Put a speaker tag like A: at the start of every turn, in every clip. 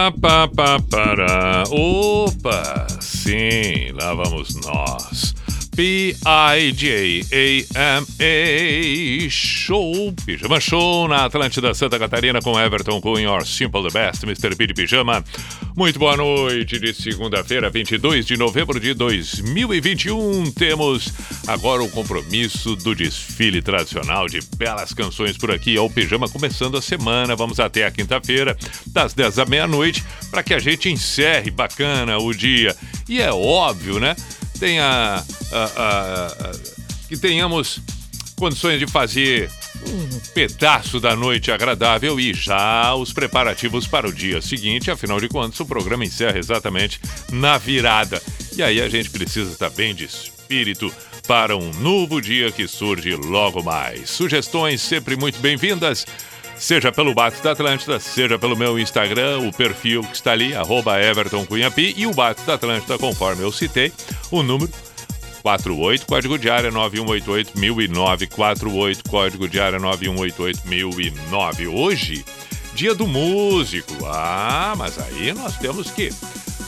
A: Pa, pa. Opa! Sim, lá vamos nós. P-I-J-A-M-A Show, Pijama Show na Atlântida Santa Catarina com Everton Cunha, Your Simple the Best, Mr. P de Pijama. Muito boa noite de segunda-feira, 22 de novembro de 2021. Temos agora o compromisso do desfile tradicional de belas canções por aqui. É o Pijama começando a semana. Vamos até a quinta-feira, das 10 à meia-noite, para que a gente encerre bacana o dia. E é óbvio, né? Tenha que tenhamos condições de fazer um pedaço da noite agradável e já os preparativos para o dia seguinte. Afinal de contas, o programa encerra exatamente na virada. E aí a gente precisa estar bem de espírito para um novo dia que surge logo mais. Sugestões sempre muito bem-vindas. Seja pelo Bates da Atlântida, seja pelo meu Instagram, o perfil que está ali, arroba Everton Cunhapi, e o Bates da Atlântida, conforme eu citei, o número 48, código de área 9188-1009, 48, código de área 9188-1009. Hoje, dia do músico. Ah, mas aí nós temos que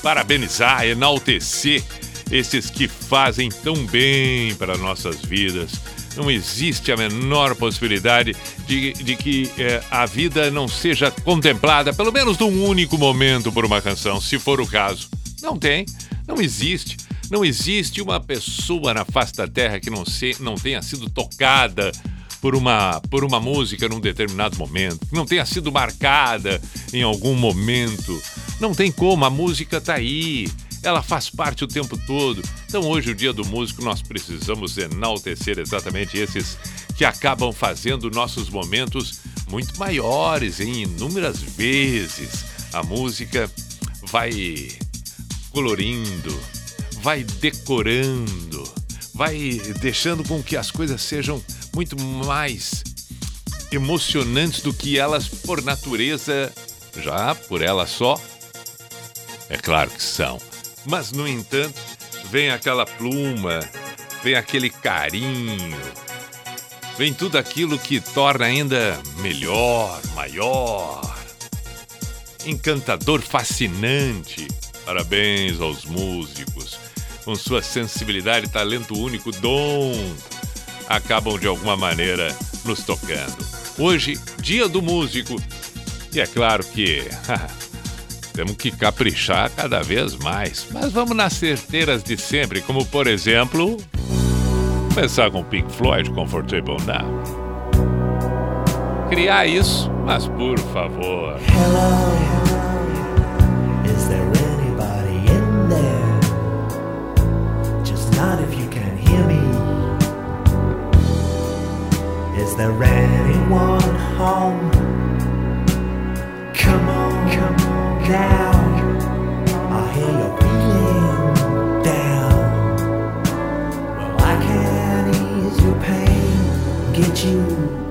A: parabenizar, enaltecer esses que fazem tão bem para nossas vidas não existe a menor possibilidade de, de que é, a vida não seja contemplada, pelo menos num único momento, por uma canção, se for o caso. Não tem, não existe. Não existe uma pessoa na face da Terra que não, se, não tenha sido tocada por uma, por uma música num determinado momento, que não tenha sido marcada em algum momento. Não tem como, a música está aí ela faz parte o tempo todo. Então, hoje, o Dia do Músico, nós precisamos enaltecer exatamente esses que acabam fazendo nossos momentos muito maiores em inúmeras vezes. A música vai colorindo, vai decorando, vai deixando com que as coisas sejam muito mais emocionantes do que elas por natureza, já por ela só. É claro que são. Mas, no entanto, vem aquela pluma, vem aquele carinho, vem tudo aquilo que torna ainda melhor, maior, encantador, fascinante. Parabéns aos músicos, com sua sensibilidade, talento único, dom, acabam de alguma maneira nos tocando. Hoje, dia do músico, e é claro que Temos que caprichar cada vez mais. Mas vamos nas certeiras de sempre, como por exemplo. Começar com Pink Floyd, Comfortable Now. Criar isso, mas por favor. Hello, is there anybody in there? Just not if you can hear me. Is there anyone I hear you're feeling down. Well, I can ease your pain, get you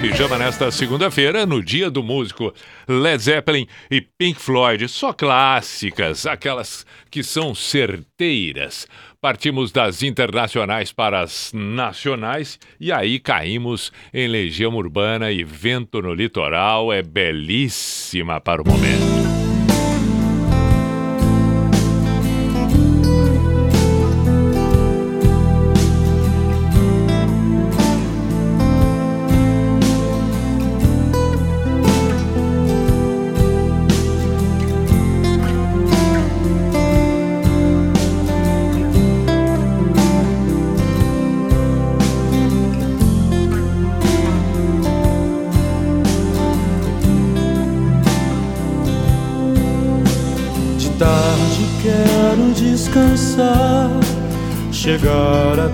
A: pijama nesta segunda-feira, no dia do músico Led Zeppelin e Pink Floyd. Só clássicas, aquelas que são certeiras. Partimos das internacionais para as nacionais e aí caímos em Legião Urbana e Vento no Litoral. É belíssima para o momento.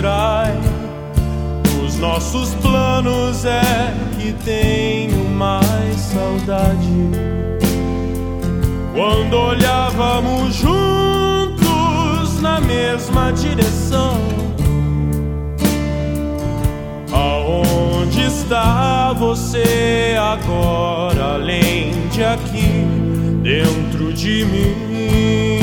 B: distrai. Os nossos planos é que tenho mais saudade. Quando olhávamos juntos na mesma direção. Aonde está você agora, além de aqui? dentro de mim.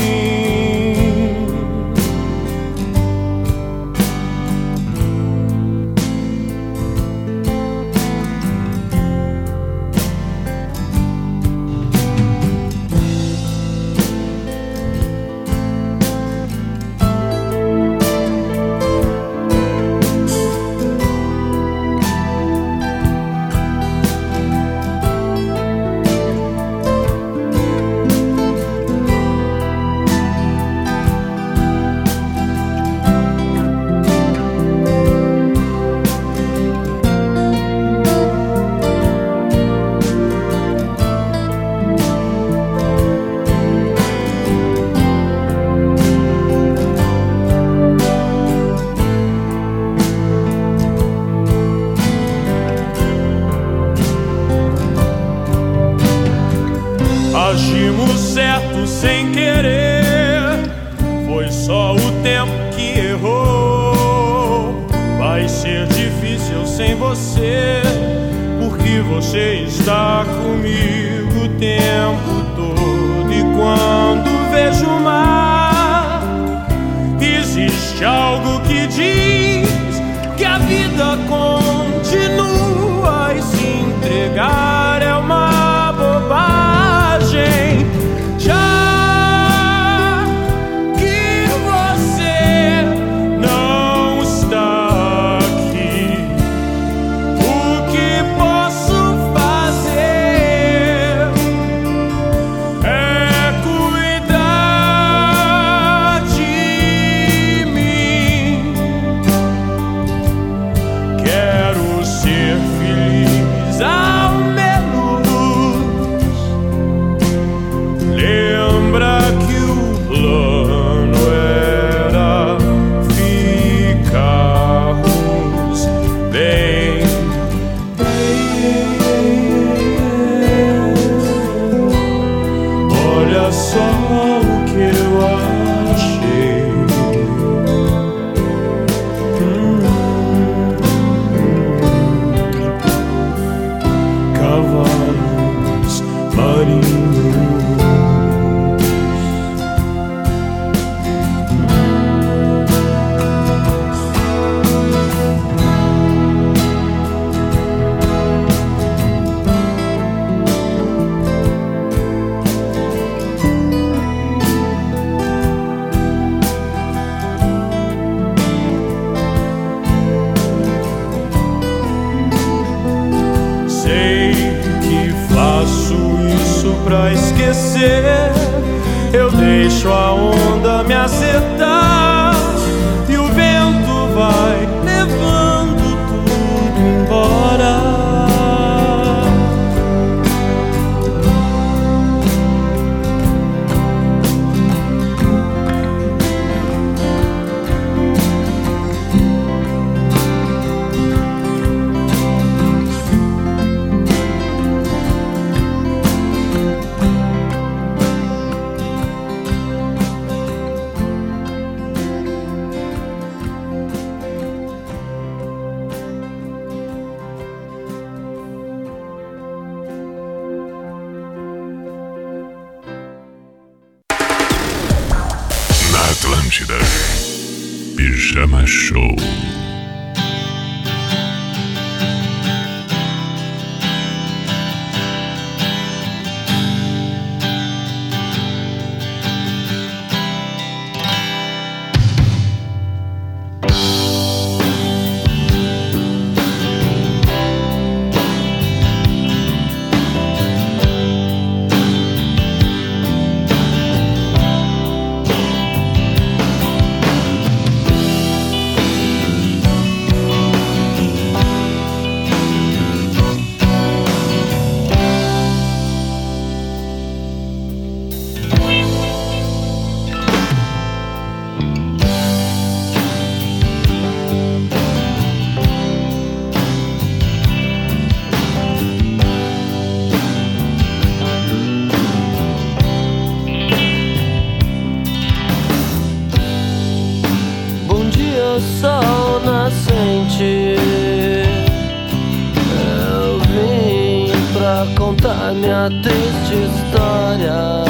C: triste história.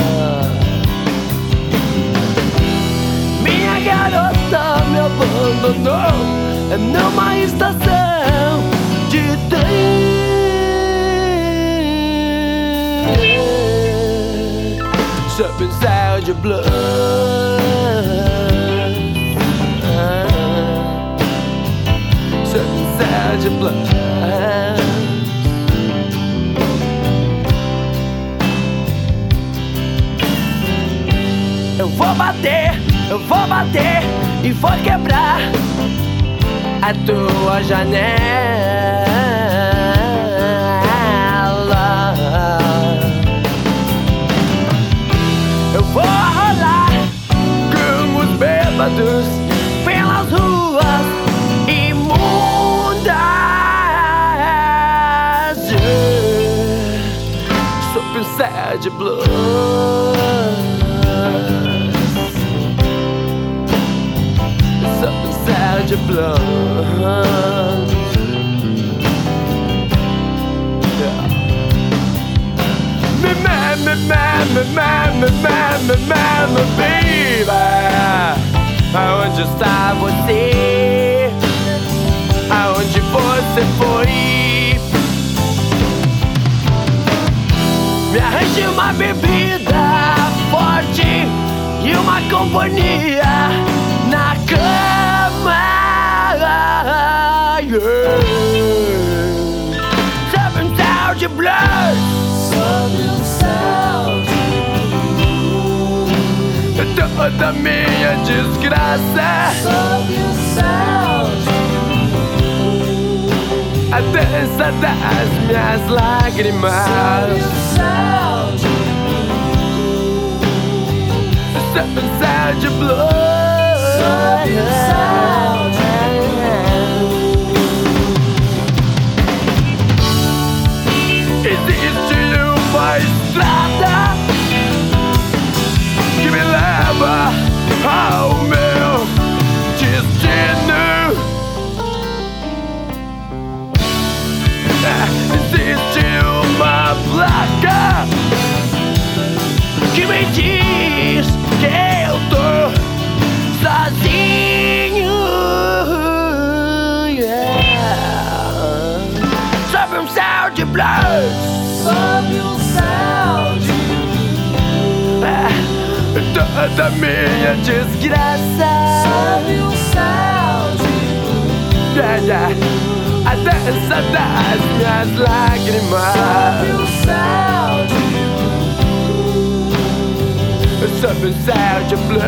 C: Minha garota me abandonou é numa estação de trem. Sob um céu de blues. Sob um céu de blues. vou bater, eu vou bater e vou quebrar a tua janela. Eu
D: vou rolar com os bêbados pelas ruas imundas sob o sad blues. blood. Me, man, me, man, me, man, me, man, me, man, me, baby. Aonde está você? Aonde você foi? Me arranje uma bebida forte e uma companhia na cama yeah, yeah. Southern Sound of Blood. Minha desgraça. A dança das minhas lágrimas. Sobe o céu de blue. estrada que me leva ao meu destino. É,
C: existe uma placa que me diz que eu tô sozinho. Yeah. Surfing sound de blues.
D: toda minha desgraça. Sobe um céu de luz. Yeah. A dança das minhas lágrimas. Sobe um céu de luz. Sobe um céu de
C: blue.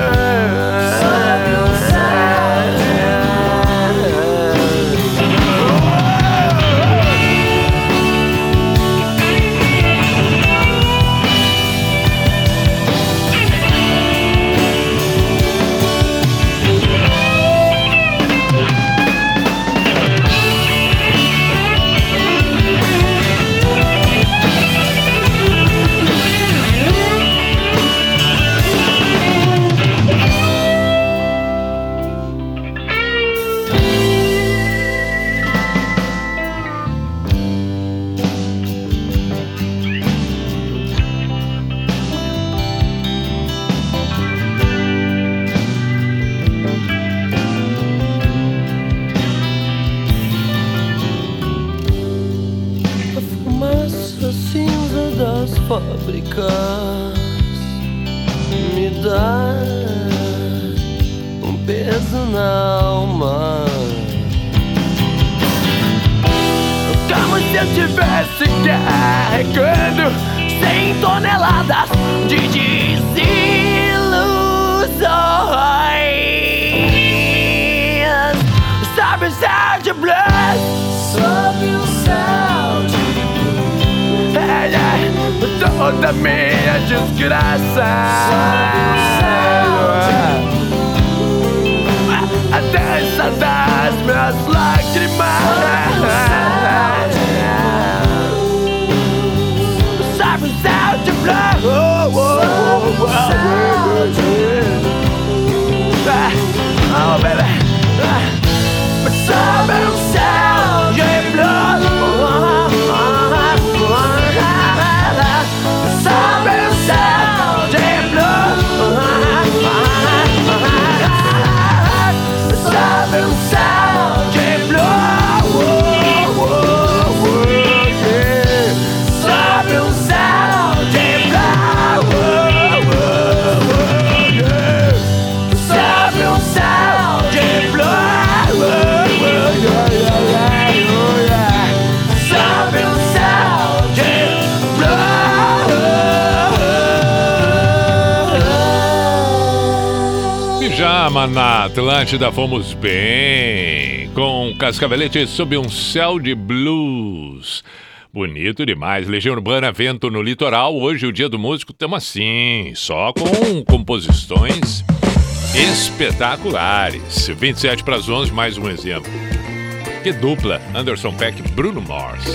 C: Atlântida fomos bem, com Cascavelete sob um céu de blues. Bonito demais. Legião Urbana, vento no litoral. Hoje, o dia do músico, estamos assim, só com composições espetaculares. 27 para as 11, mais um exemplo. Que dupla, Anderson Peck Bruno Mars.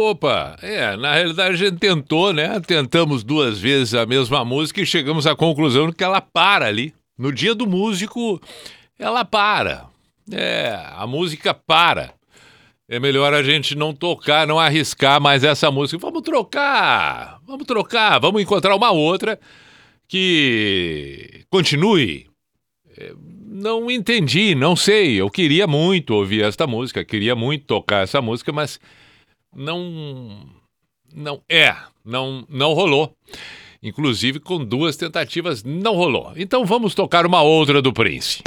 E: Opa, é, na realidade a gente tentou, né? Tentamos duas vezes a mesma música e chegamos à conclusão que ela para ali. No dia do músico, ela para. É, a música para. É melhor a gente não tocar, não arriscar mais essa música. Vamos trocar, vamos trocar, vamos encontrar uma outra que continue. É, não entendi, não sei. Eu queria muito ouvir esta música, queria muito tocar essa música, mas não não é, não não rolou. Inclusive com duas tentativas não rolou. Então vamos tocar uma outra do Prince.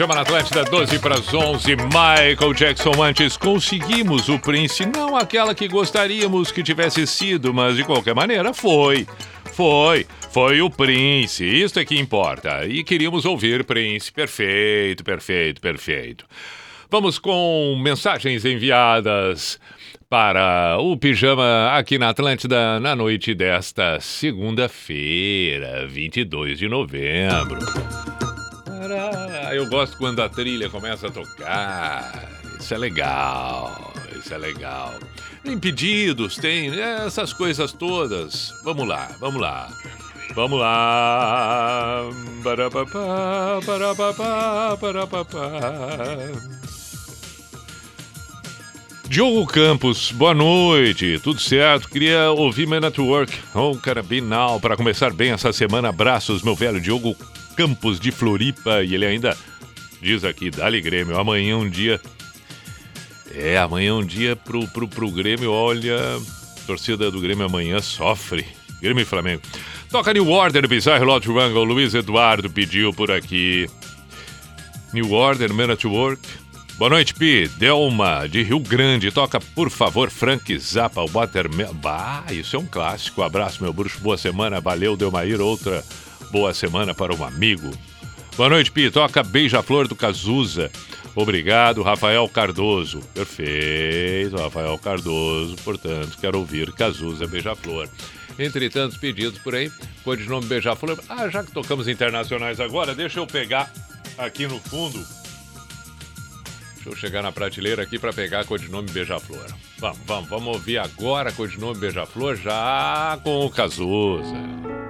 A: Pijama na Atlântida, 12 para as 11. Michael Jackson antes. Conseguimos o Prince, não aquela que gostaríamos que tivesse sido, mas de qualquer maneira foi. Foi. Foi o Prince, isso é que importa. E queríamos ouvir Prince. Perfeito, perfeito, perfeito. Vamos com mensagens enviadas para o Pijama aqui na Atlântida na noite desta segunda-feira, 22 de novembro. Eu gosto quando a trilha começa a tocar. Isso é legal, isso é legal. Tem pedidos, tem essas coisas todas. Vamos lá, vamos lá. Vamos lá. Barapapá, barapapá, barapapá. Diogo Campos, boa noite, tudo certo? Queria ouvir My Network, oh, carabinal, para começar bem essa semana. Abraços, meu velho Diogo Campos de Floripa. E ele ainda diz aqui, dali Grêmio, amanhã um dia. É, amanhã um dia pro, pro, pro Grêmio, olha, torcida do Grêmio amanhã sofre. Grêmio e Flamengo. Toca New Order, Bizarre Lot Wrangle. Luiz Eduardo pediu por aqui. New Order, Man at Work. Boa noite, Pi. Delma, de Rio Grande. Toca, por favor, Frank Zappa, Watermelon. Bah, isso é um clássico. Abraço, meu bruxo. Boa semana. Valeu, Delmair. Outra boa semana para um amigo. Boa noite, Pi. Toca Beija-Flor do Cazuza. Obrigado, Rafael Cardoso. Perfeito, Rafael Cardoso. Portanto, quero ouvir Cazuza Beija-Flor. Entre tantos pedidos por aí, codinome Beija-Flor. Ah, já que tocamos internacionais agora, deixa eu pegar aqui no fundo. Deixa eu chegar na prateleira aqui para pegar codinome Beija-Flor. Vamos, vamos, vamos ouvir agora codinome Beija-Flor já com o Cazuza.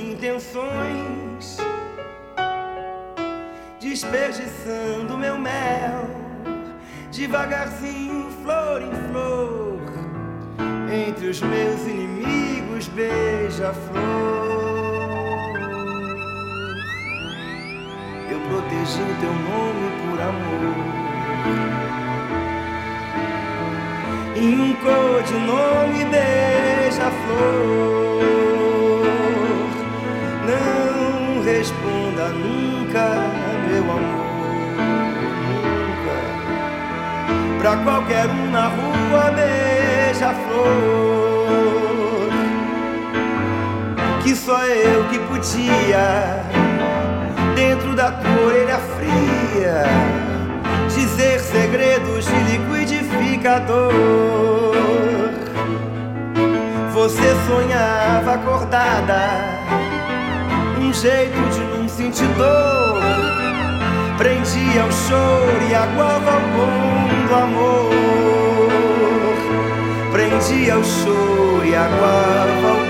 F: intenções, desperdiçando meu mel, devagarzinho, flor em flor, entre os meus inimigos, beija-flor. Eu protegi o teu nome por amor em um codinome beija-flor. Pra qualquer um na rua beija-flor. Que só eu que podia, dentro da tua orelha fria, dizer segredos de liquidificador. Você sonhava acordada, um jeito de não sentir dor. Prendia o choro e aguava o bom do amor. Prendia o choro e aguava o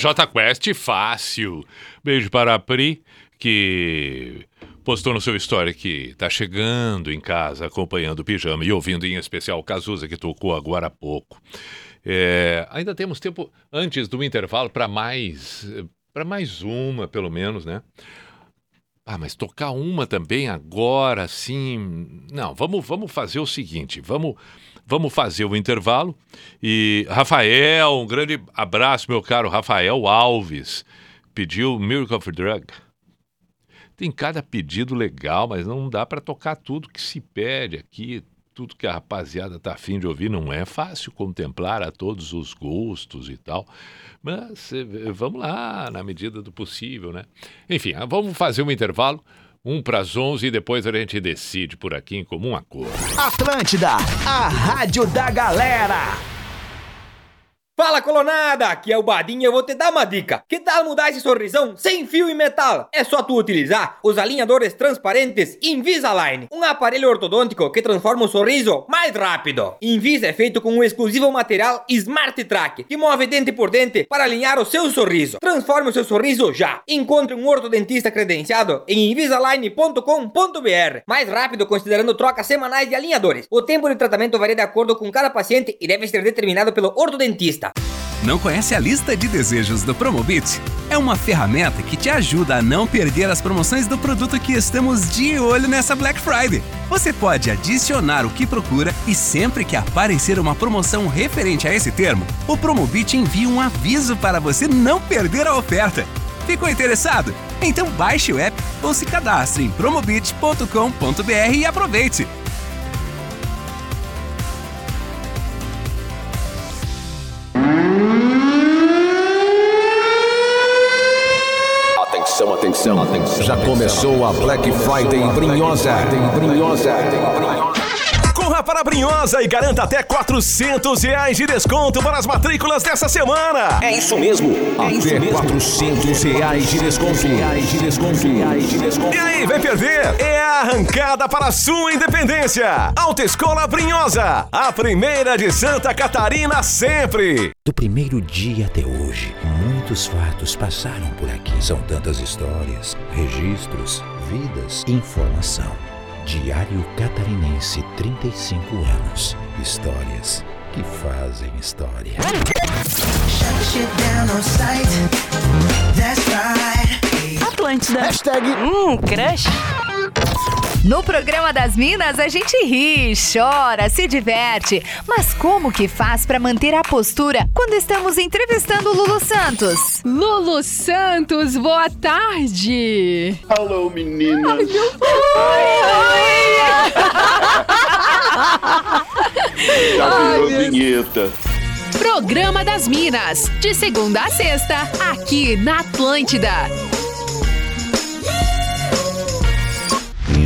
D: Fácil.
A: Aí, J Quest, fácil. Beijo para a Pri, que postou no seu story que tá chegando em casa, acompanhando o pijama e ouvindo em especial o Cazuza, que tocou agora há pouco. É, ainda temos tempo antes do intervalo para mais, para mais uma, pelo menos, né? Ah, mas tocar uma também agora, assim. Não, vamos, vamos fazer o seguinte: vamos, vamos fazer o intervalo. E Rafael, um grande abraço, meu caro Rafael Alves, pediu Miracle of Drug. Tem cada pedido legal, mas não dá para tocar tudo que se pede aqui. tudo que a rapaziada tá afim de ouvir. Não é fácil contemplar a todos os gostos e tal. Mas eh, vamos lá, na medida do possível, né? Enfim, ah, vamos fazer um intervalo. Um para as 11 e depois a gente decide por aqui em comum acordo.
G: Atlântida, a rádio da galera.
H: Fala colonada, aqui é o Badinho e eu vou te dar uma dica. Que tal mudar esse sorrisão sem fio e metal? É só tu utilizar os alinhadores transparentes Invisalign, um aparelho ortodôntico que transforma o sorriso mais rápido. Invisa é feito com um exclusivo material Smart Track, que move dente por dente para alinhar o seu sorriso. Transforme o seu sorriso já. Encontre um ortodontista credenciado em invisalign.com.br. Mais rápido considerando trocas semanais de alinhadores. O tempo de tratamento varia de acordo com cada paciente e deve ser determinado pelo ortodontista.
I: Não conhece a lista de desejos do Promobit? É uma ferramenta que te ajuda a não perder as promoções do produto que estamos de olho nessa Black Friday. Você pode adicionar o que procura e sempre que aparecer uma promoção referente a esse termo, o Promobit envia um aviso para você não perder a oferta. Ficou interessado? Então baixe o app ou se cadastre em promobit.com.br e aproveite.
J: Atenção, atenção, atenção. Já começou a Black Friday Brinhosa. Brinhosa.
G: Corra para a Brinhosa e garanta até 400 reais de desconto para as matrículas dessa semana.
J: É isso mesmo. Até 400 reais de desconto. Reais de desconto. Reais de desconto.
G: E aí, vai perder? É a arrancada para a sua independência. Autoescola Brinhosa, a primeira de Santa Catarina sempre.
K: Do primeiro dia até hoje, muitos fatos passaram por aqui. São tantas histórias, registros, vidas, informação. Diário Catarinense, 35 anos. Histórias que fazem história.
L: Atlântida.
G: Hashtag
L: Hum, crush. No programa das Minas, a gente ri, chora, se diverte. Mas como que faz pra manter a postura quando estamos entrevistando o Lulu Santos?
M: Lulu Santos, boa tarde.
N: Alô, meninas. Já virou vinheta.
M: Programa das Minas, de segunda a sexta, aqui na Atlântida.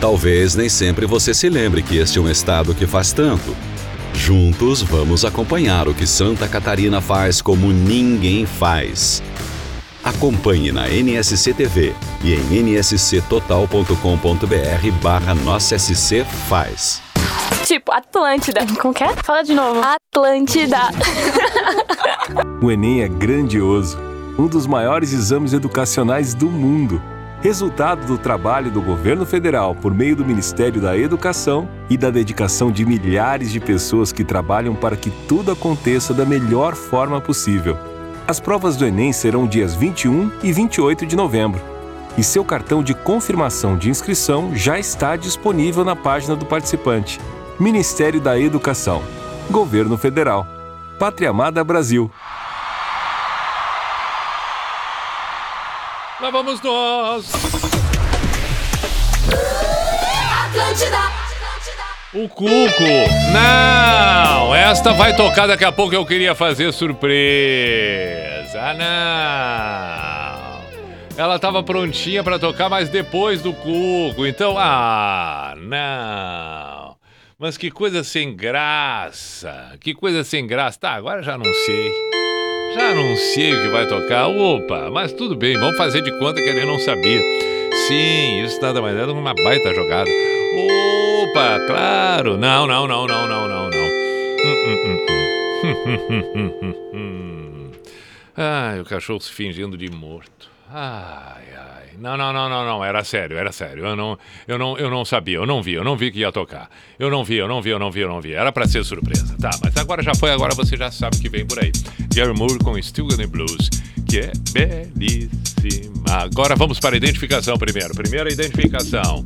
O: Talvez nem sempre você se lembre que este é um estado que faz tanto. Juntos vamos acompanhar o que Santa Catarina faz como ninguém faz. Acompanhe na NSC TV e em nsctotal.com.br barra Nossa SC Faz.
P: Tipo, Atlântida. Como que é? Fala de novo. Atlântida.
Q: O Enem é grandioso, um dos maiores exames educacionais do mundo. Resultado do trabalho do governo federal por meio do Ministério da Educação e da dedicação de milhares de pessoas que trabalham para que tudo aconteça da melhor forma possível. As provas do Enem serão dias 21 e 28 de novembro. E seu cartão de confirmação de inscrição já está disponível na página do participante. Ministério da Educação. Governo Federal. Pátria Amada Brasil.
A: Lá vamos nós.
D: Atlântida.
A: O Cuco. Não, esta vai tocar daqui a pouco. Eu queria fazer surpresa. Ah, não. Ela estava prontinha para tocar, mas depois do Cuco. Então, ah, não. Mas que coisa sem graça. Que coisa sem graça. Tá, agora já não sei. Já sei o que vai tocar. Opa, mas tudo bem, vamos fazer de conta que ele não sabia. Sim, isso nada mais é que uma baita jogada. Opa, claro. Não, não, não, não, não, não, não. Ai, o cachorro se fingindo de morto. Ai, ai. Não, não, não, não, não. Era sério, era sério. Eu não, eu não, eu não sabia, eu não vi, eu não vi que ia tocar. Eu não vi, eu não vi, eu não vi, eu não vi. Era pra ser surpresa. Tá, mas agora já foi, agora você já sabe que vem por aí. Gary Moore com Still Gonna Blues, que é belíssima. Agora vamos para a identificação primeiro. Primeira identificação.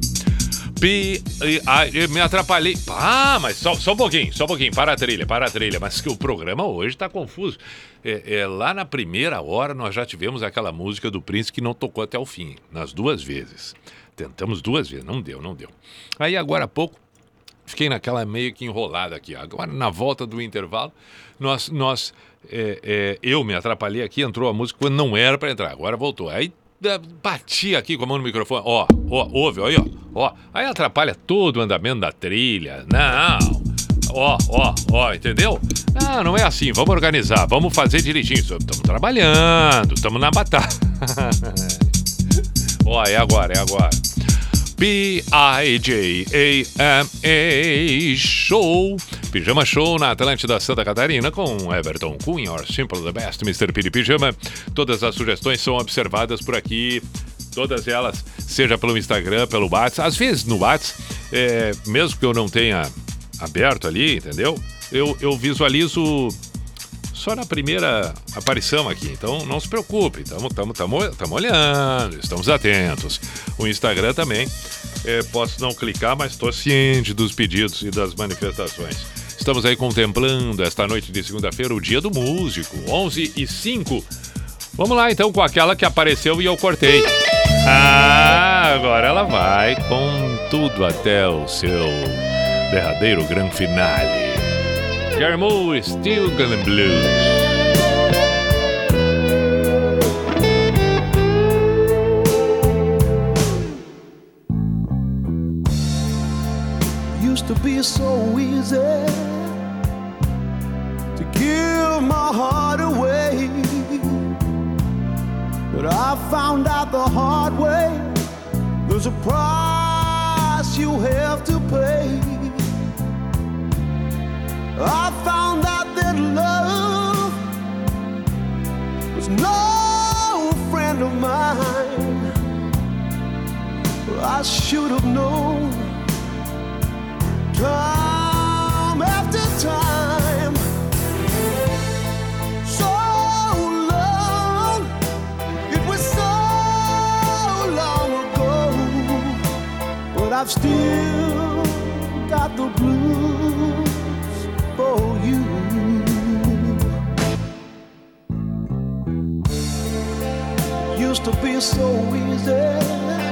A: Eu me atrapalhei. Ah, mas só, só um pouquinho, só um pouquinho. Para a trilha, para a trilha. Mas que o programa hoje está confuso. É, é, lá na primeira hora nós já tivemos aquela música do Prince que não tocou até o fim, nas duas vezes. Tentamos duas vezes, não deu, não deu. Aí agora há pouco fiquei naquela meio que enrolada aqui. Agora, na volta do intervalo, nós, nós é, é, eu me atrapalhei aqui, entrou a música quando não era para entrar. Agora voltou. Aí bati aqui com a mão no microfone. Ó, ó, ouve, aí, ó, ó. Aí atrapalha todo o andamento da trilha. Não. Ó, ó, ó, entendeu? Não, não é assim. Vamos organizar, vamos fazer direitinho. Estamos trabalhando, estamos na batalha. ó, é agora, é agora. P-I-J-A-M-A Show. Pijama Show na Atlântida Santa Catarina com Everton Cunha, or Simple the Best, Mr. Piri Pijama. Todas as sugestões são observadas por aqui. Todas elas, seja pelo Instagram, pelo WhatsApp. Às vezes no WhatsApp, é, mesmo que eu não tenha aberto ali, entendeu? Eu, eu visualizo só na primeira aparição aqui. Então não se preocupe, estamos tamo, tamo, tamo olhando, estamos atentos. O Instagram também. é, posso não clicar, mas estou ciente dos pedidos e das manifestações. Estamos aí contemplando esta noite de segunda-feira o Dia do Músico, 11 e 5. Vamos lá então com aquela que apareceu e eu cortei. Ah, agora ela vai com tudo até o seu derradeiro grande finale. Gary Moore, Still Gonna Blues.
R: used to be so easy to give my heart away. But I found out the hard way there's a price you have to pay. I found out that love was no friend of mine. I should have known time after time. So long, it was so long ago, but I've still got the blues for you. Used to be so easy.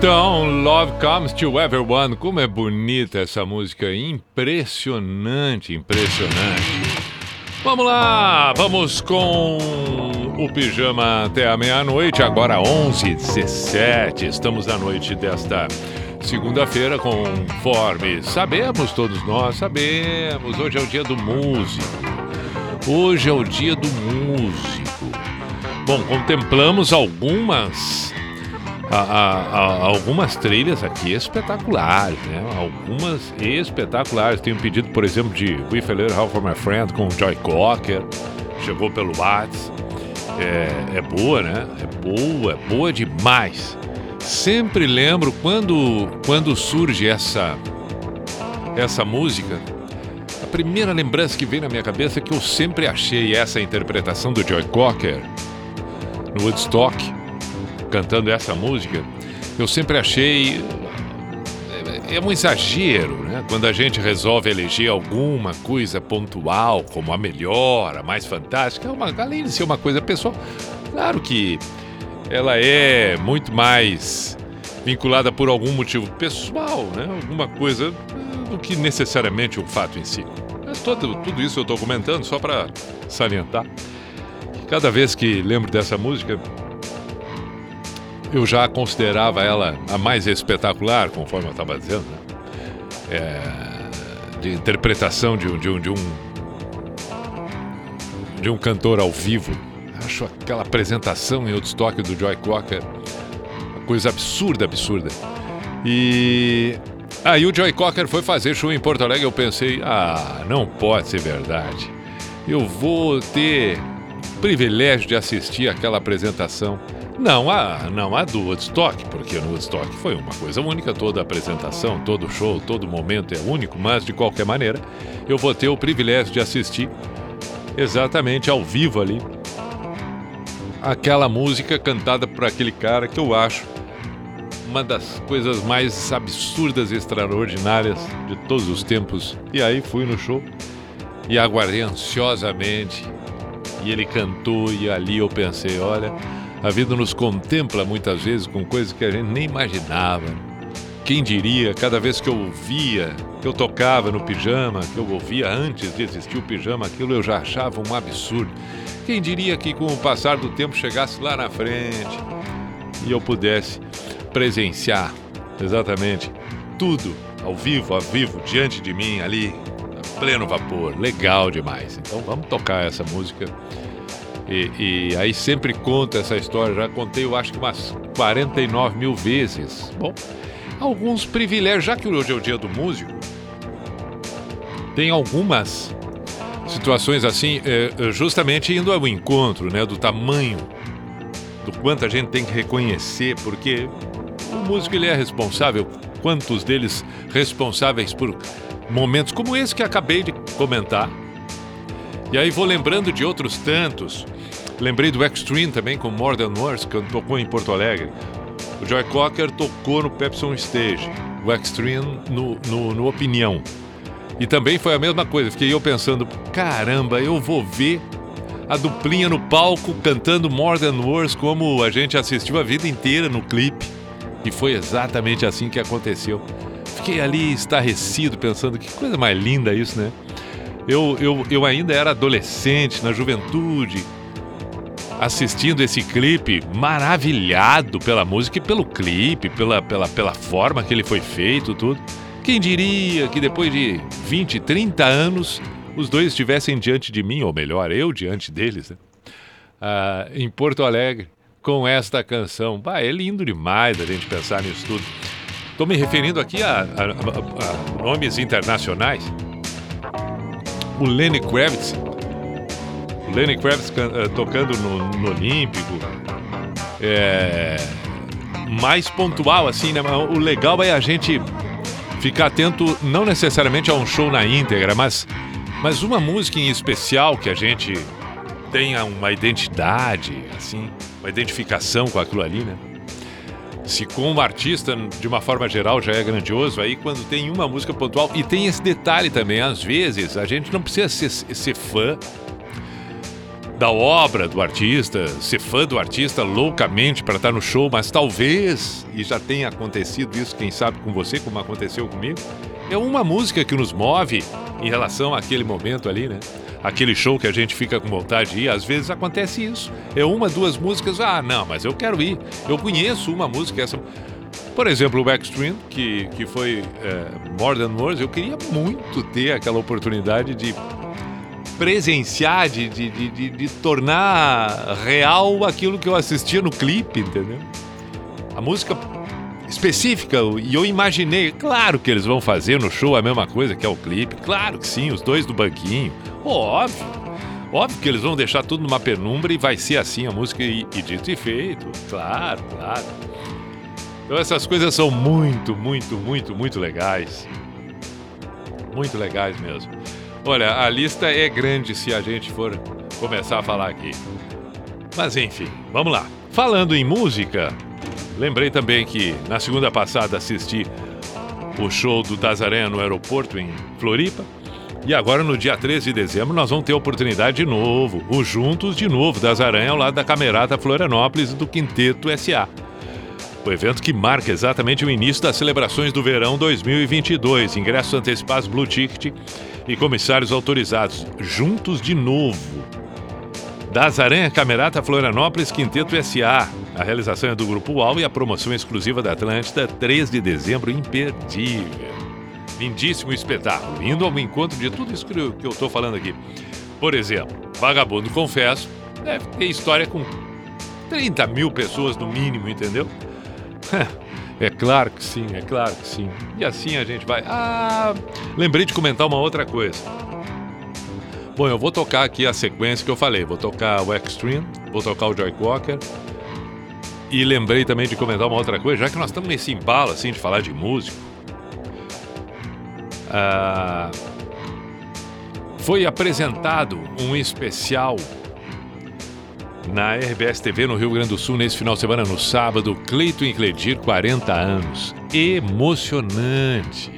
A: Clapton, Love Comes to Everyone. Como é bonita essa música, impressionante, impressionante. Vamos lá, vamos com o pijama até a meia-noite, agora 11h17. Estamos na noite desta segunda-feira, conforme sabemos, todos nós sabemos. Hoje é o dia do músico. Hoje é o dia do músico. Bom, contemplamos algumas a- a- algumas trilhas aqui espetaculares, né? Algumas espetaculares. Tem um pedido, por exemplo, de We Little How for My Friend com Joy Cocker. Chegou pelo Whats. É, é boa, né? É boa, é boa demais. Sempre lembro quando, quando surge essa, essa música. A primeira lembrança que vem na minha cabeça é que eu sempre achei essa interpretação do Joy Cocker no Woodstock cantando essa música, eu sempre achei é, é um exagero, né? Quando a gente resolve eleger alguma coisa pontual como a melhor, a mais fantástica, é uma, além de ser uma coisa pessoal, claro que ela é muito mais vinculada por algum motivo pessoal, né? Alguma coisa do que necessariamente o fato em si. Mas todo, tudo isso eu estou comentando só para salientar. Cada vez que lembro dessa música, eu já considerava ela a mais espetacular, conforme eu estava dizendo, né? É, de interpretação de um, de um de um de um cantor ao vivo. Acho aquela apresentação em Woodstock do Joy Cocker uma coisa absurda, absurda. E aí o Joy Cocker foi fazer show em Porto Alegre. Eu pensei, ah, não pode ser verdade. Eu vou ter privilégio de assistir aquela apresentação. Não a, não a do Woodstock, porque no Woodstock foi uma coisa única, toda apresentação, todo show, todo momento é único, mas de qualquer maneira, eu vou ter o privilégio de assistir exatamente ao vivo ali aquela música cantada por aquele cara que eu acho uma das coisas mais absurdas e extraordinárias de todos os tempos. E aí fui no show e aguardei ansiosamente. E ele cantou e ali eu pensei, olha, a vida nos contempla muitas vezes com coisas que a gente nem imaginava. Quem diria, cada vez que eu ouvia, que eu tocava no pijama, que eu ouvia antes de existir o pijama, aquilo eu já achava um absurdo. Quem diria que com o passar do tempo chegasse lá na frente e eu pudesse presenciar exatamente tudo ao vivo, ao vivo, diante de mim ali, a pleno vapor. Legal demais. Então vamos tocar essa música. E, e aí sempre conta essa história, já contei eu acho que umas 49 mil vezes. Bom, alguns privilégios, já que hoje é o dia do músico, tem algumas situações assim, é, é, justamente indo ao encontro, né, do tamanho, do quanto a gente tem que reconhecer, porque o músico ele é responsável, quantos deles responsáveis por momentos como esse que acabei de comentar. E aí vou lembrando de outros tantos. Lembrei do Extreme também com More Than Words, que tocou em Porto Alegre. O Joy Cocker tocou no Pepsi on Stage. O Extreme no, no, no Opinião. E também foi a mesma coisa. Fiquei eu pensando, caramba, eu vou ver a duplinha no palco cantando More Than Words como a gente assistiu a vida inteira no clipe. E foi exatamente assim que aconteceu. Fiquei ali estarrecido pensando que coisa mais linda isso, né? Eu, eu, eu ainda era adolescente, na juventude, assistindo esse clipe, maravilhado pela música e pelo clipe, pela, pela, pela forma que ele foi feito, tudo. Quem diria que depois de 20, 30 anos, os dois estivessem diante de mim, ou melhor, eu diante deles, né? Ah, em Porto Alegre, com esta canção. Bah, é lindo demais a gente pensar nisso tudo. Estou me referindo aqui a, a- a- a nomes internacionais. O Lenny Kravitz. Lenny Kravitz eh, tocando no, no Olímpico. É, mais pontual, assim, né? O legal é a gente ficar atento, não necessariamente a um show na íntegra, mas, mas uma música em especial que a gente tenha uma identidade, assim, uma identificação com aquilo ali, né? Se com o artista, de uma forma geral, já é grandioso, aí quando tem uma música pontual, e tem esse detalhe também, às vezes a gente não precisa ser, ser fã da obra do artista, ser fã do artista loucamente para estar no show, mas talvez, e já tenha acontecido isso, quem sabe com você, como aconteceu comigo, é uma música que nos move em relação àquele momento ali, né? Aquele show que a gente fica com vontade de ir, às vezes acontece isso. É uma, duas músicas, ah, não, mas eu quero ir. Eu conheço uma música, essa. Por exemplo, o Backstream, que, que foi é, More Than Words, eu queria muito ter aquela oportunidade de presenciar, de, de, de, de, tornar real aquilo que eu assistia no clipe, entendeu? A música específica, e eu imaginei, claro que eles vão fazer no show a mesma coisa que é o clipe, claro que sim, os dois do banquinho, óbvio. Óbvio que eles vão deixar tudo numa penumbra e vai ser assim a música e, e dito e feito, claro, claro. Então essas coisas são muito, muito, muito, muito legais. Muito legais mesmo. Olha, a lista é grande se a gente for começar a falar aqui. Mas enfim, vamos lá. Falando em música, lembrei também que na segunda passada assisti o show do Tazaré no aeroporto em Floripa. E agora, no dia 13 de dezembro, nós vamos ter a oportunidade de novo, o Juntos de novo, das Aranha ao lado da Camerata Florianópolis do Quinteto SA. O evento que marca exatamente o início das celebrações do verão 2022. Ingressos antecipados Blue Ticket e comissários autorizados. Juntos de novo. Das Aranha Camerata Florianópolis Quinteto SA. A realização é do Grupo UAU e a promoção exclusiva da Atlântida, 3 de dezembro, imperdível. Lindíssimo espetáculo, indo ao encontro de tudo isso que eu tô falando aqui. Por exemplo, Vagabundo Confesso deve ter história com 30 mil pessoas no mínimo, entendeu? É claro que sim, é claro que sim. E assim a gente vai. Ah, lembrei de comentar uma outra coisa. Bom, eu vou tocar aqui a sequência que eu falei. Vou tocar o Extreme, vou tocar o Joy Walker. E lembrei também de comentar uma outra coisa, já que nós estamos nesse embalo assim de falar de músico. Ah, foi apresentado um especial na RBS TV no Rio Grande do Sul nesse final de semana, no sábado, Cleiton e Cledir, 40 anos. Emocionante.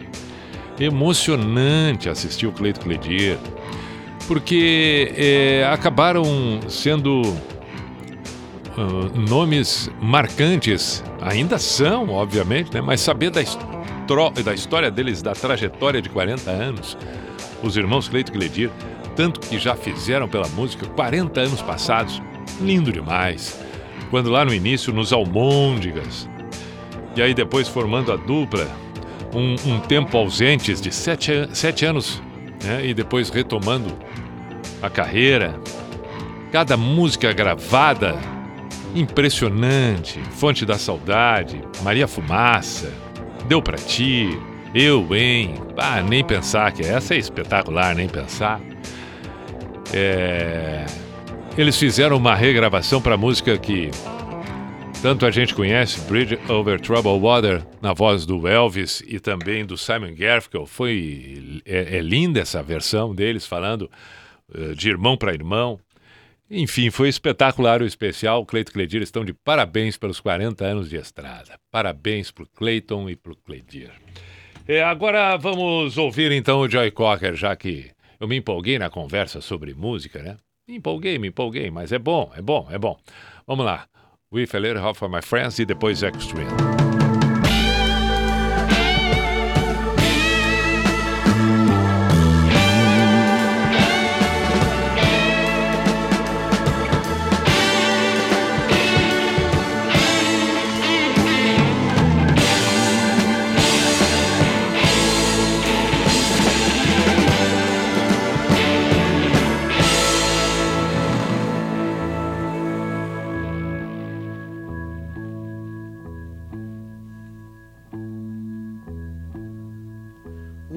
A: Emocionante assistir o Cleiton e Cledir. Porque é, acabaram sendo uh, nomes marcantes, ainda são, obviamente, né? mas saber da, da história deles, da trajetória de 40 anos, os irmãos Cleiton e Cledir, tanto que já fizeram pela música 40 anos passados, lindo demais. Quando lá no início, nos Almôndigas, e aí depois formando a dupla, um, um tempo ausentes de sete, sete anos, né? e depois retomando a carreira. Cada música gravada, impressionante. Fonte da Saudade, Maria Fumaça, Deu Pra Ti, Eu, Hein. Ah, nem pensar que essa é espetacular, nem pensar. É... Eles fizeram uma regravação para música que tanto a gente conhece, Bridge Over Troubled Water, na voz do Elvis e também do Simon Garfunkel. Foi é, é linda essa versão deles falando eh, de irmão para irmão. Enfim, foi espetacular o especial. Cleiton e Cledir estão de parabéns pelos 40 anos de estrada. Parabéns pro Cleiton e pro Cledir. É, agora vamos ouvir então o Joy Cocker, já que eu me empolguei na conversa sobre música, né? Me empolguei, me empolguei, mas é bom, é bom, é bom. Vamos lá. A Little Help from My Friends e depois Extreme.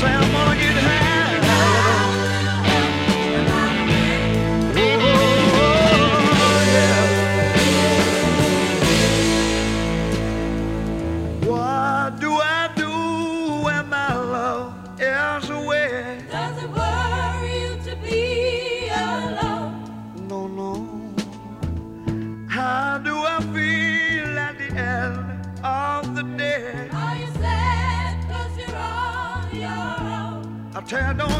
S: Say I'm gonna get tear down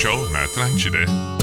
A: Show na Atlântida.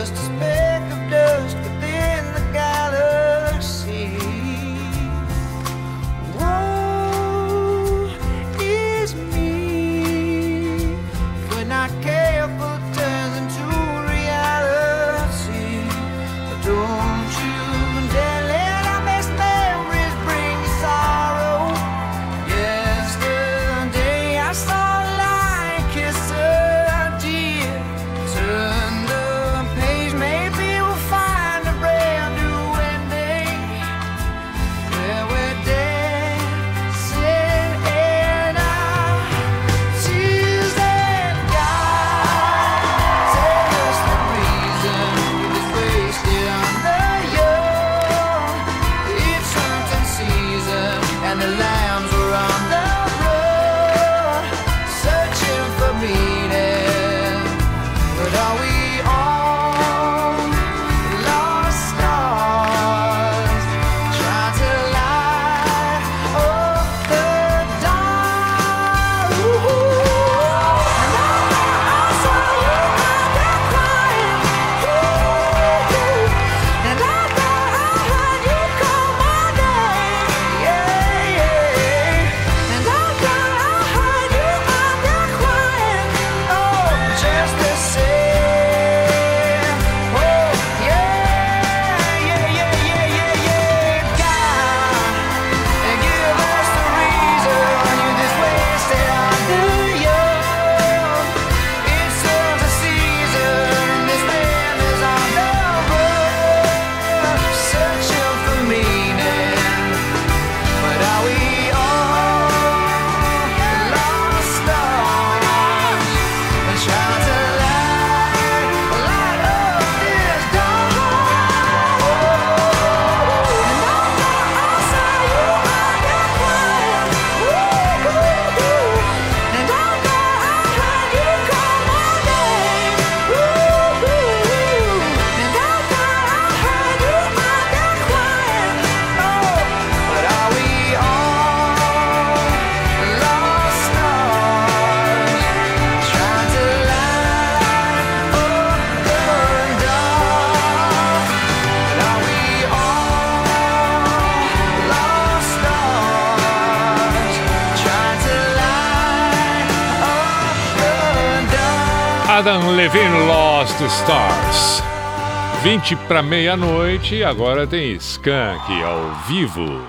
F: just
E: as big.
A: Adam Levine Lost Stars. 20 para meia-noite agora tem Skank ao vivo.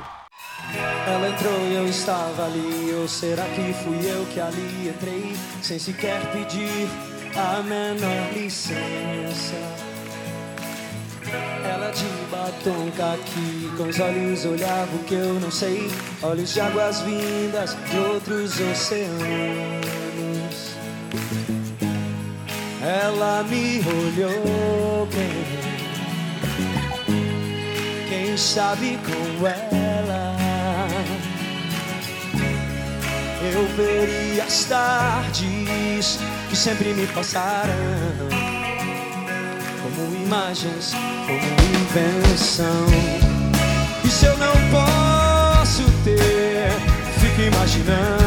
C: Ela entrou e eu estava ali, ou será que fui eu que ali entrei, sem sequer pedir a menor licença? Ela de batom caqui, com os olhos olhava o que eu não sei, olhos de águas vindas de outros oceanos. ela me olhou bem. Quem sabe com ela eu veria as tardes que sempre me passaram como imagens, como invenção. E se eu não posso ter, fico imaginando.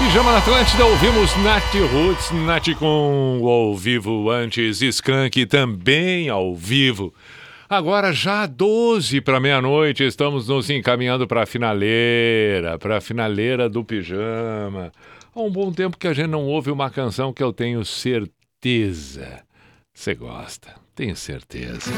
A: Pijama na Atlântida, ouvimos Nat Roots, Nat com ao vivo antes, Skank também ao vivo. Agora já 12 para meia-noite, estamos nos encaminhando para a finaleira, para a finaleira do Pijama. Há um bom tempo que a gente não ouve uma canção que eu tenho certeza você gosta, tenho certeza.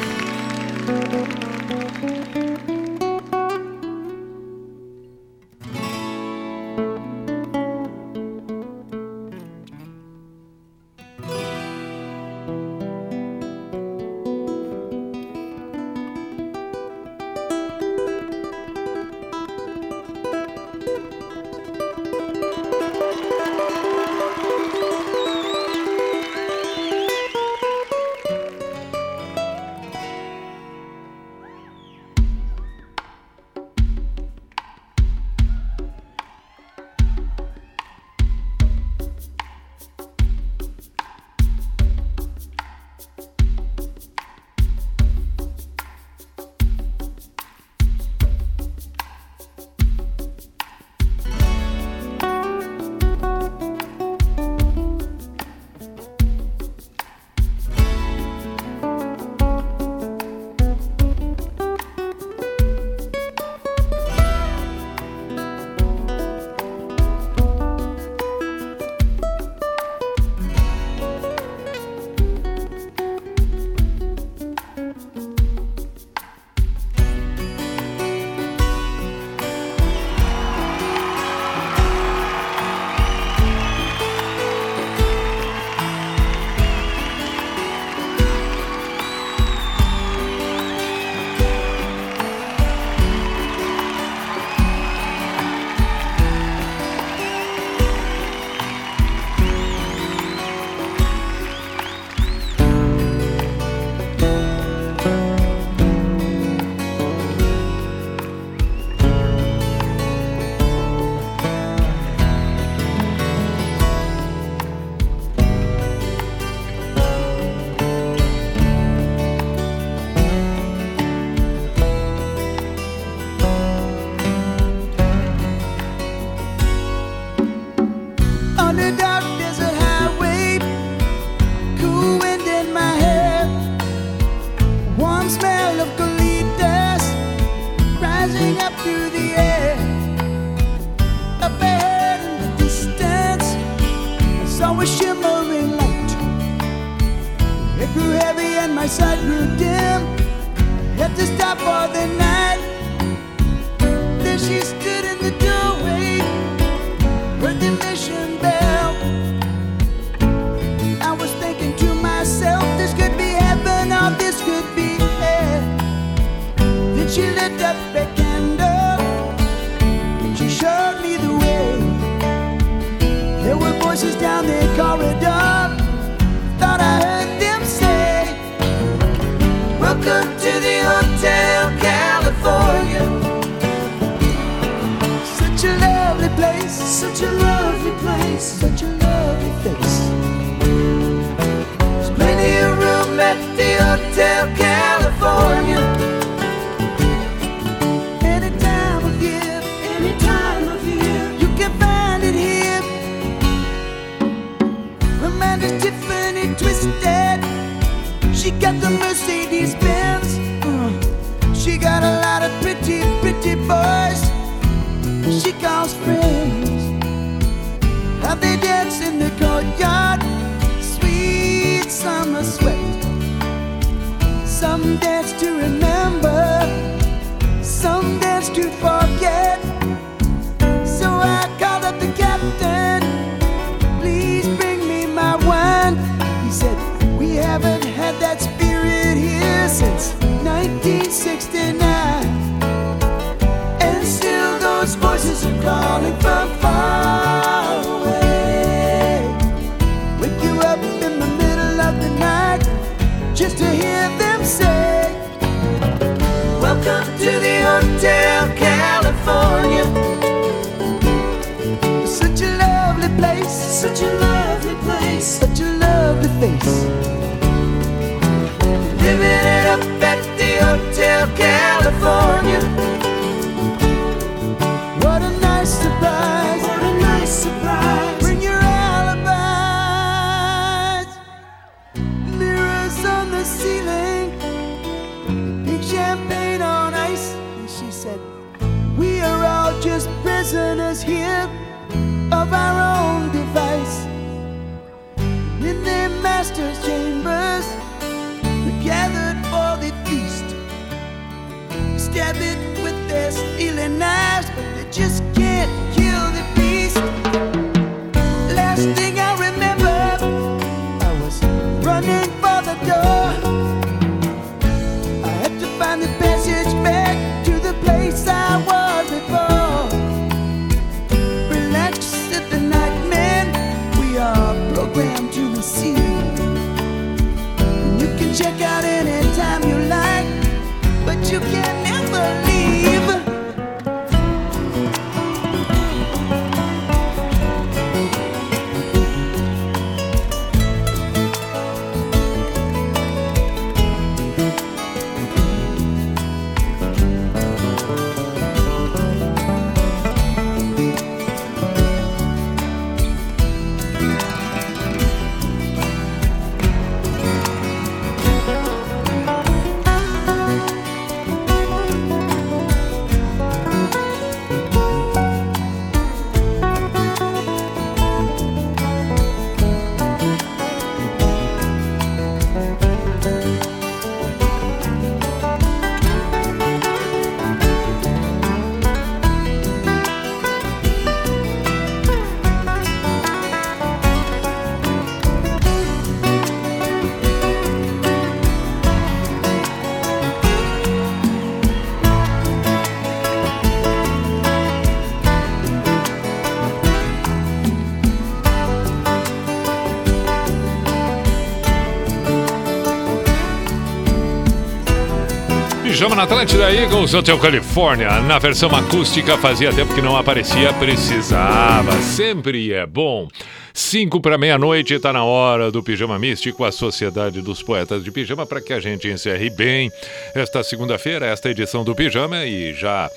A: Pijama na Atlântida Eagles, Hotel Califórnia. Na versão acústica, fazia tempo que não aparecia, precisava. Sempre é bom. Cinco para meia-noite, tá na hora do Pijama Místico, a Sociedade dos Poetas de Pijama, para que a gente encerre bem esta segunda-feira, esta edição do Pijama e já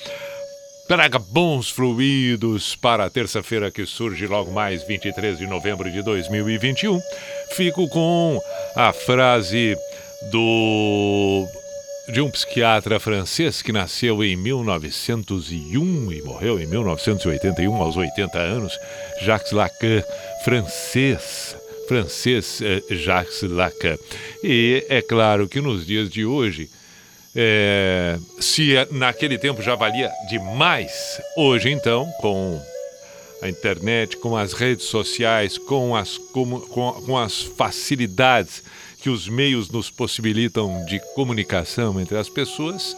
A: traga bons fluidos para a terça-feira que surge logo mais 23 de novembro de 2021. Fico com a frase do de um psiquiatra francês que nasceu em 1901 e morreu em 1981 aos 80 anos, Jacques Lacan, francês, francês eh, Jacques Lacan. E é claro que nos dias de hoje, é, se é- naquele tempo já valia demais, hoje então, com a internet, com as redes sociais, com as, como- com, com as facilidades que os meios nos possibilitam de comunicação entre as pessoas,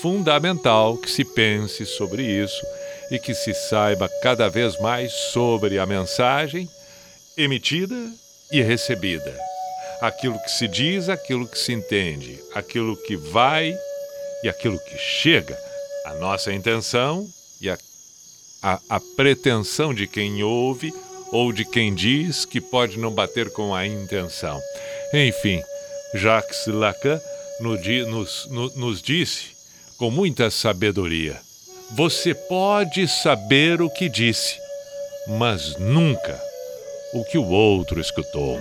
A: fundamental que se pense sobre isso e que se saiba cada vez mais sobre a mensagem emitida e recebida. Aquilo que se diz, aquilo que se entende, aquilo que vai e aquilo que chega. A nossa intenção e a a, a pretensão de quem ouve ou de quem diz que pode não bater com a intenção. Enfim, Jacques Lacan nos, no- nos disse com muita sabedoria: você pode saber o que disse, mas nunca o que o outro escutou.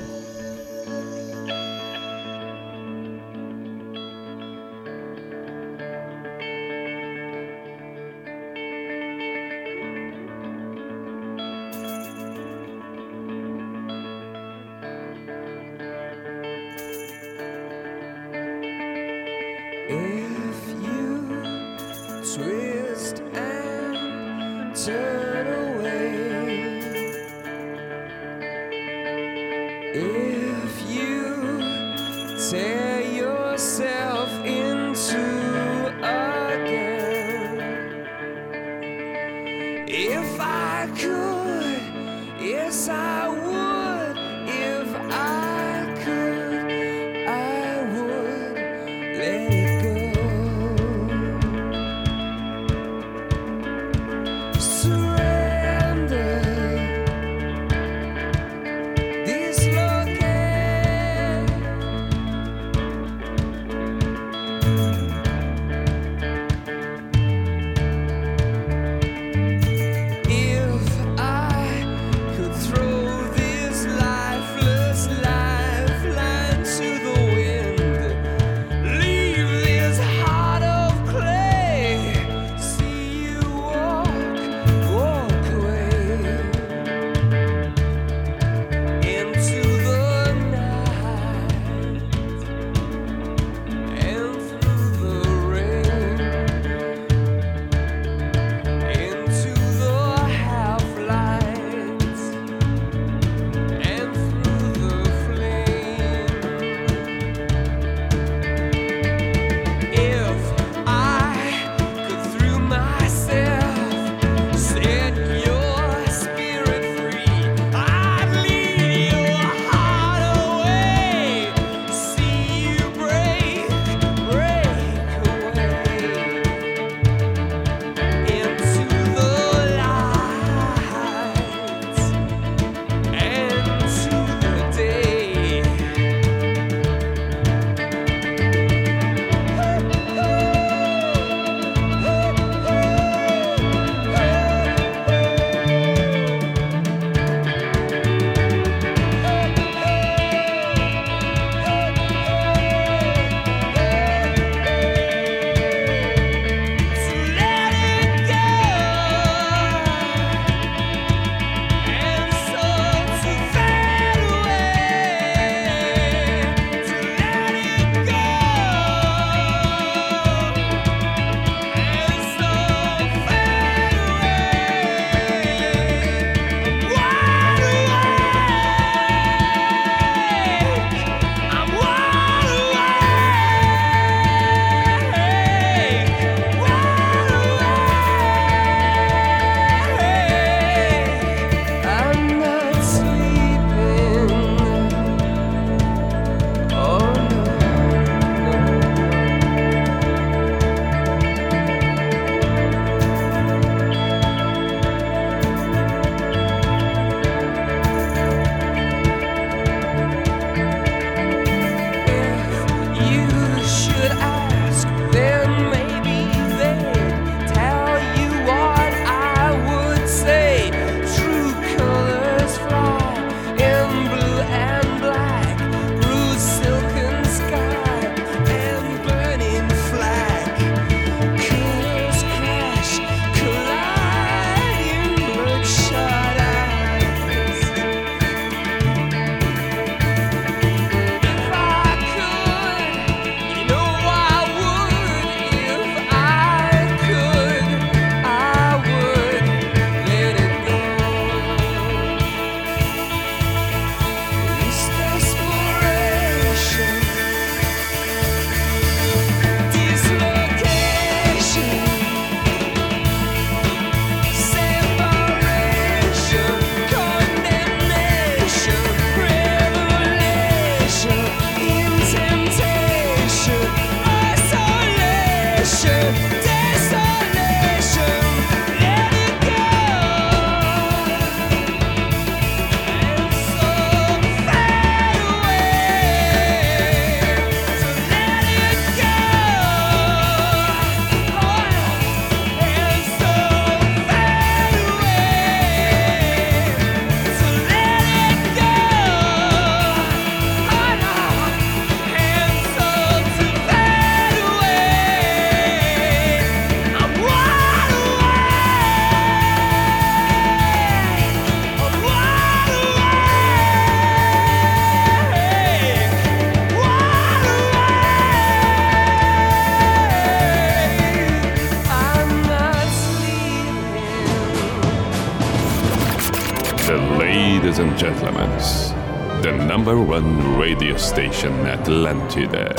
T: One radio station Atlantida.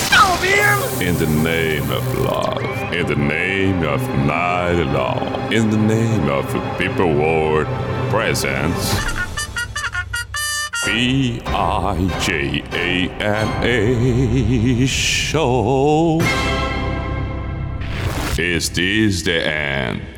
T: In the name of love, in the name of night long, in the name of people world presence. B I J A N A show. Is this the end?